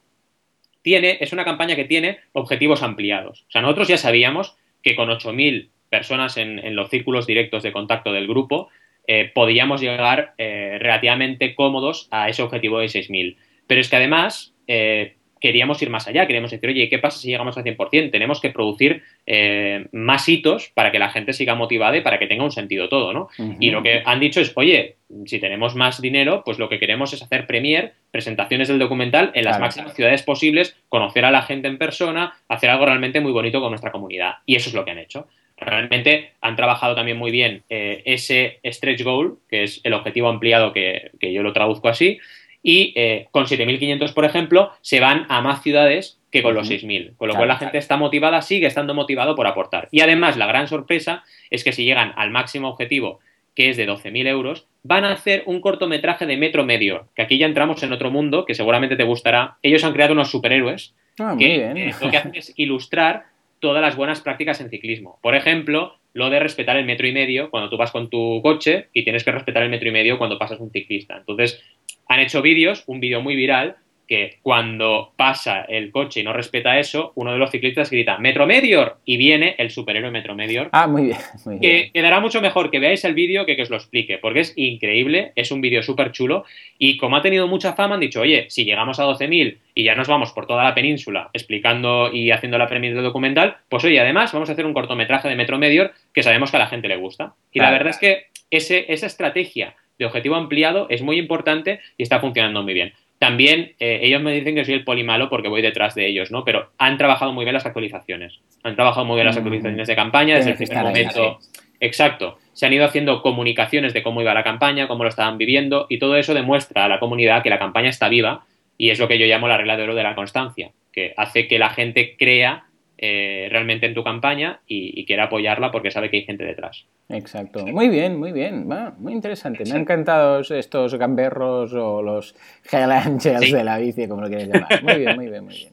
tiene, es una campaña que tiene objetivos ampliados. O sea, nosotros ya sabíamos que con 8.000 personas en, los círculos directos de contacto del grupo, eh, podíamos llegar eh, relativamente cómodos a ese objetivo de 6.000. Pero es que además eh, queríamos ir más allá, queríamos decir, oye, ¿qué pasa si llegamos al 100%? Tenemos que producir eh, más hitos para que la gente siga motivada y para que tenga un sentido todo, ¿no? Y lo que han dicho es, oye, si tenemos más dinero, pues lo que queremos es hacer premier, presentaciones del documental en las máximas ciudades posibles, conocer a la gente en persona, hacer algo realmente muy bonito con nuestra comunidad. Y eso es lo que han hecho. Realmente han trabajado también muy bien eh, ese stretch goal, que es el objetivo ampliado que, que yo lo traduzco así, y eh, con 7.500, por ejemplo, se van a más ciudades que con los 6.000. Con lo cual la gente está motivada, sigue estando motivado por aportar. Y además, la gran sorpresa es que si llegan al máximo objetivo, que es de 12.000 euros, van a hacer un cortometraje de metro medio, que aquí ya entramos en otro mundo que seguramente te gustará. Ellos han creado unos superhéroes ah, que eh, lo que hacen es ilustrar todas las buenas prácticas en ciclismo. Por ejemplo, lo de respetar el metro y medio cuando tú vas con tu coche y tienes que respetar el metro y medio cuando pasas un ciclista. Entonces, han hecho vídeos, un vídeo muy viral, que cuando pasa el coche y no respeta eso, uno de los ciclistas grita Metro Medior y viene el superhéroe Metro Medior. Ah, muy bien. [laughs] Muy que quedará mucho mejor que veáis el vídeo que que os lo explique, porque es increíble, es un vídeo súper chulo y como ha tenido mucha fama han dicho, oye, si llegamos a 12.000 y ya nos vamos por toda la península explicando y haciendo la premisa del documental, pues oye, además vamos a hacer un cortometraje de Metro Medior que sabemos que a la gente le gusta. Y la verdad es que ese, esa estrategia de objetivo ampliado es muy importante y está funcionando muy bien. También eh, ellos me dicen que soy el polimalo porque voy detrás de ellos, ¿no? Pero han trabajado muy bien las actualizaciones. Han trabajado muy bien las mm. actualizaciones de campaña desde el primer momento. Exacto. Se han ido haciendo comunicaciones de cómo iba la campaña, cómo lo estaban viviendo y todo eso demuestra a la comunidad que la campaña está viva y es lo que yo llamo la regla de oro de la constancia, que hace que la gente crea eh, realmente en tu campaña y, quiera apoyarla porque sabe que hay gente detrás. Exacto. Muy bien, muy bien. muy interesante. Me han encantado estos gamberros o los Hell Angels de la bici, como lo quieres llamar. Muy bien, muy bien, muy bien.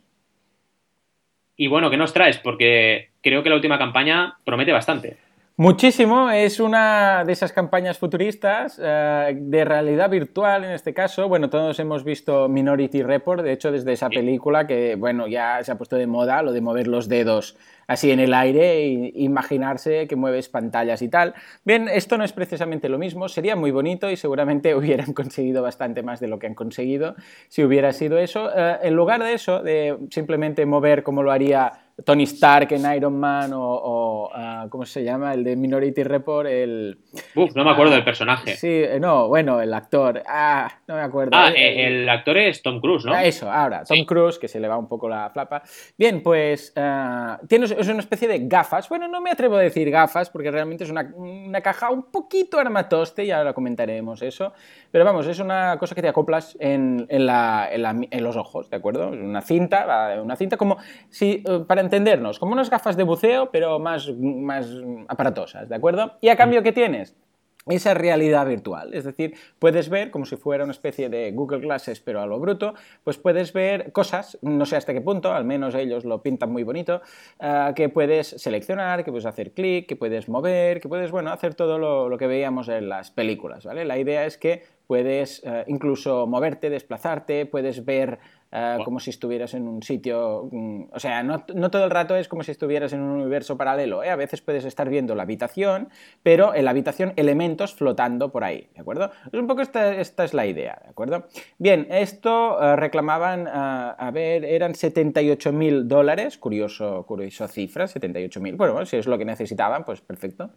Y bueno, ¿qué nos traes? Porque creo que la última campaña promete bastante. Muchísimo, es una de esas campañas futuristas eh, de realidad virtual en este caso. Bueno, todos hemos visto Minority Report, de hecho desde esa película que, bueno, ya se ha puesto de moda lo de mover los dedos así en el aire e imaginarse que mueves pantallas y tal. Bien, esto no es precisamente lo mismo, sería muy bonito y seguramente [laughs] hubieran conseguido bastante más de lo que han conseguido si hubiera sido eso. Eh, en lugar de eso, de simplemente mover como lo haría Tony Stark en Iron Man o, ah, ¿cómo se llama? El de Minority Report, el... Uf, no me acuerdo del personaje. Sí, eh, no, bueno, el actor, ah, no me acuerdo. Ah, eh, el, actor es Tom Cruise, ¿no? Ah, eso, ahora, Tom Cruise, que se le va un poco la flapa. Bien, pues uh, tiene, es una especie de gafas, bueno, no me atrevo a decir gafas porque realmente es una, una caja un poquito armatoste, y ahora comentaremos eso, pero vamos, es una cosa que te acoplas en, en, la, en, los ojos, ¿de acuerdo? Una cinta, una cinta como si, para entendernos, como unas gafas de buceo, pero más, más aparatosas, ¿de acuerdo? ¿Y a cambio qué tienes? esa realidad virtual. Es decir, puedes ver, como si fuera una especie de Google Glasses, pero a lo bruto, pues puedes ver cosas, no sé hasta qué punto, al menos ellos lo pintan muy bonito, eh, que puedes seleccionar, que puedes hacer clic, que puedes mover, que puedes, bueno, hacer todo lo, lo, que veíamos en las películas, ¿vale? La idea es que puedes eh, incluso moverte, desplazarte, puedes ver eh, como si estuvieras en un sitio, mm, o sea, no, todo el rato es como si estuvieras en un universo paralelo, ¿eh? a veces puedes estar viendo la habitación, pero en la habitación elementos flotando por ahí, ¿de acuerdo? Es un poco esta, es la idea, ¿de acuerdo? Bien, esto eh, reclamaban, a ver, eran 78 mil dólares, curioso, curioso cifra, 78 mil, bueno, si es lo que necesitaban, pues perfecto,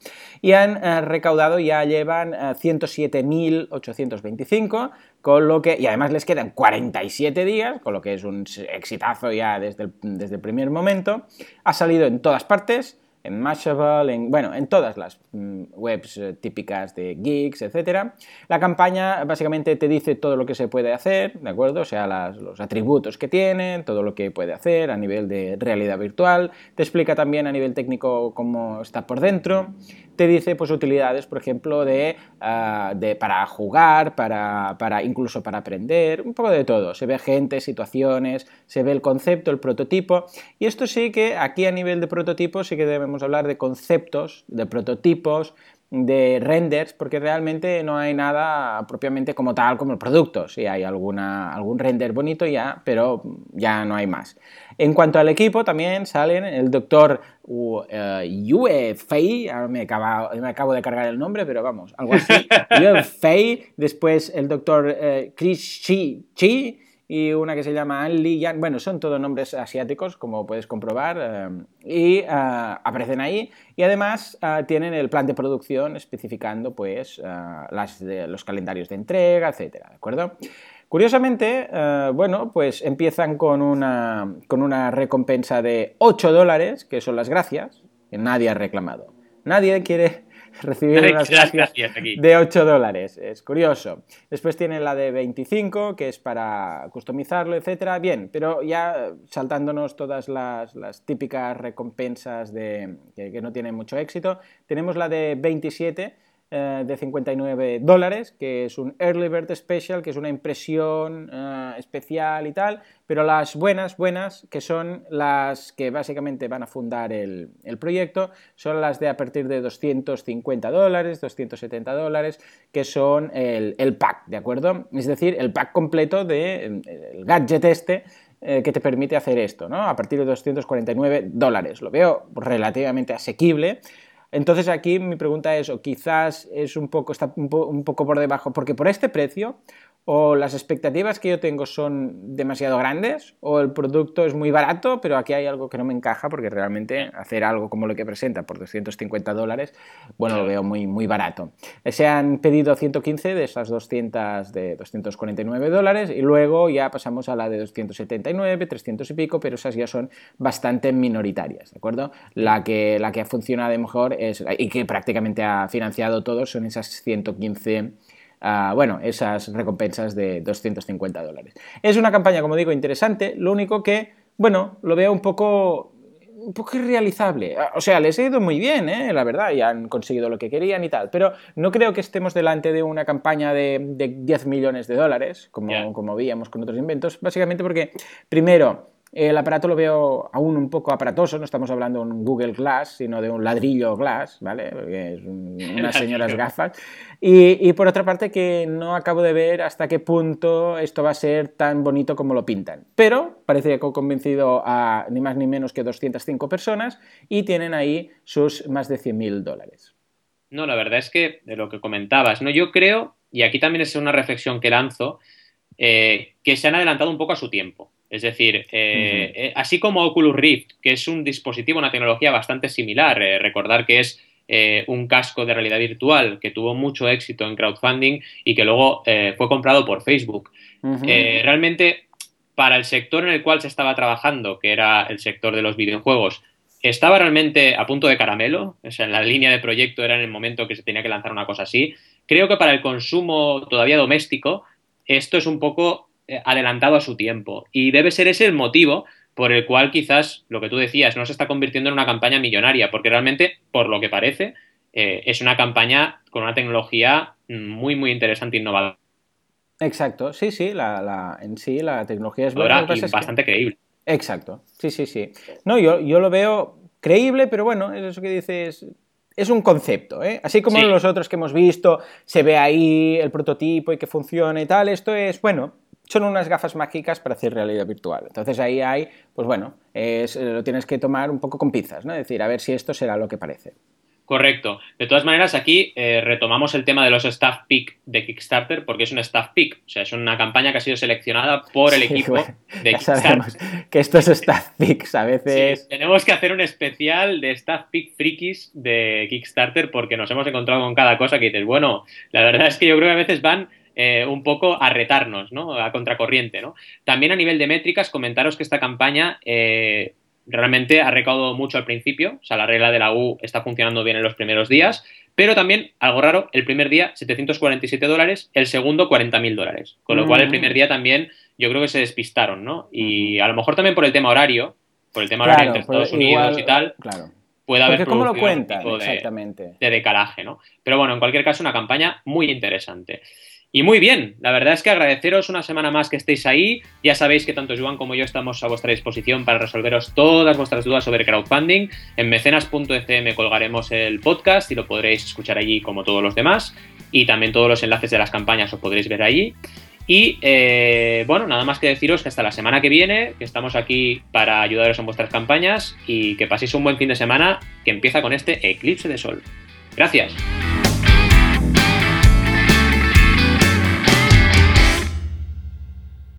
y han recaudado, ya llevan 107.825, con lo que, y además les quedan 47 días, con lo que es un exitazo ya desde el, desde primer momento. Ha salido en todas partes, en Mashable, en, bueno, en todas las mm, webs eh, típicas de geeks, etc. La campaña básicamente te dice todo lo que se puede hacer, ¿de acuerdo? O sea, los atributos que tiene, todo lo que puede hacer a nivel de realidad virtual, te explica también a nivel técnico cómo está por dentro, te dice pues utilidades, por ejemplo, de, ah, de para jugar, para, para, incluso para aprender, un poco de todo. Se ve gente, situaciones, se ve el concepto, el prototipo. Y esto sí que aquí a nivel de prototipo sí que debemos hablar de conceptos, de prototipos, de renders, porque realmente no hay nada propiamente como tal como el producto. Sí hay alguna, algún render bonito ya, pero ya no hay más. En cuanto al equipo, también salen el doctor Yue Fei, ahora me, me, acabo de cargar el nombre, pero vamos, algo así. [laughs] Yue Fei, después el doctor eh, Chris Chi, Chi y una que se llama An Li Yan. Bueno, son todos nombres asiáticos, como puedes comprobar, eh, y eh, aparecen ahí. Y además eh, tienen el plan de producción especificando pues, los calendarios de entrega, etcétera, ¿de acuerdo? Curiosamente, bueno, pues empiezan con una, con una recompensa de 8 dólares, que son las gracias, que nadie ha reclamado. Nadie quiere recibir unas gracias de 8 dólares. Es curioso. Después tiene la de 25, que es para customizarlo, etcétera. Bien, pero ya saltándonos todas las, típicas recompensas de, que, no tienen mucho éxito, tenemos la de 27 eh, de 59 dólares, que es un Early Bird Special, que es una impresión eh, especial y tal, pero las buenas, buenas, que son las que básicamente van a fundar el, proyecto, son las de a partir de 250 dólares, 270 dólares, que son el, pack, ¿de acuerdo? Es decir, el pack completo del de, gadget este eh, que te permite hacer esto, ¿no? A partir de 249 dólares. Lo veo relativamente asequible. Entonces aquí mi pregunta es, o quizás es un poco, está un, poco por debajo, porque por este precio o las expectativas que yo tengo son demasiado grandes, o el producto es muy barato, pero aquí hay algo que no me encaja, porque realmente hacer algo como lo que presenta por 250 dólares, bueno, lo veo muy, muy barato. Se han pedido 115 de esas 200 de 249 dólares, y luego ya pasamos a la de 279, 300 y pico, pero esas ya son bastante minoritarias, ¿de acuerdo? La que, la que ha funcionado mejor es, y que prácticamente ha financiado todo son esas 115 bueno, esas recompensas de 250 dólares. Es una campaña, como digo, interesante, lo único que, bueno, lo veo un poco un poco irrealizable. O sea, les ha ido muy bien, ¿eh? la verdad, y han conseguido lo que querían y tal, pero no creo que estemos delante de una campaña de, 10 millones de dólares, como, como veíamos con otros inventos, básicamente porque, primero, el aparato lo veo aún un poco aparatoso, no estamos hablando de un Google Glass, sino de un ladrillo Glass, ¿vale? Porque es [laughs] unas señoras gafas. Y, por otra parte que no acabo de ver hasta qué punto esto va a ser tan bonito como lo pintan. Pero parece que he convencido a ni más ni menos que 205 personas y tienen ahí sus más de 100.000 dólares. No, la verdad es que de lo que comentabas, ¿no? Yo creo, y aquí también es una reflexión que lanzo, eh, que se han adelantado un poco a su tiempo. Es decir, eh, eh, así como Oculus Rift, que es un dispositivo, una tecnología bastante similar, eh, recordar que es un casco de realidad virtual que tuvo mucho éxito en crowdfunding y que luego fue comprado por Facebook. realmente, para el sector en el cual se estaba trabajando, que era el sector de los videojuegos, estaba realmente a punto de caramelo, o sea, en la línea de proyecto era en el momento que se tenía que lanzar una cosa así. Creo que para el consumo todavía doméstico, esto es un poco adelantado a su tiempo. Y debe ser ese el motivo por el cual quizás lo que tú decías no se está convirtiendo en una campaña millonaria, porque realmente, por lo que parece, eh, es una campaña con una tecnología muy, muy interesante e innovadora. Exacto, sí, sí, la, en sí la tecnología es buena. Y bastante creíble. Exacto, sí, sí, sí. No, yo, yo lo veo creíble, pero bueno, es eso que dices, es un concepto, ¿eh? Así como los otros que hemos visto, se ve ahí el prototipo y que funciona y tal, esto es, bueno, son unas gafas mágicas para hacer realidad virtual. Entonces ahí hay, pues bueno, lo tienes que tomar un poco con pinzas, ¿no? Es decir, a ver si esto será lo que parece. Correcto. De todas maneras, aquí eh, retomamos el tema de los staff pick de Kickstarter porque es un staff pick, o sea, es una campaña que ha sido seleccionada por el equipo de Kickstarter. que esto es staff picks, a veces. tenemos que hacer un especial de staff pick frikis de Kickstarter porque nos hemos encontrado con cada cosa que dices, bueno, la verdad es que yo creo que a veces van eh, un poco a retarnos, ¿no? A contracorriente, ¿no? También a nivel de métricas, comentaros que esta campaña eh, realmente ha recaudado mucho al principio, o sea, la regla de la U está funcionando bien en los primeros días, pero también, algo raro, el primer día 747 dólares, el segundo 40.000 dólares, con lo cual el primer día también yo creo que se despistaron, ¿no? Y a lo mejor también por el tema horario, por el tema horario entre Estados Unidos y tal, claro. puede haber Porque ¿cómo lo cuentan? Exactamente. de decalaje, ¿no? Pero bueno, en cualquier caso, una campaña muy interesante. Y muy bien, la verdad es que agradeceros una semana más que estéis ahí. Ya sabéis que tanto Joan como yo estamos a vuestra disposición para resolveros todas vuestras dudas sobre crowdfunding. En mecenas.fm colgaremos el podcast y lo podréis escuchar allí como todos los demás. Y también todos los enlaces de las campañas os podréis ver allí. Y eh, bueno, nada más que deciros que hasta la semana que viene, que estamos aquí para ayudaros en vuestras campañas y que paséis un buen fin de semana que empieza con este eclipse de sol. Gracias.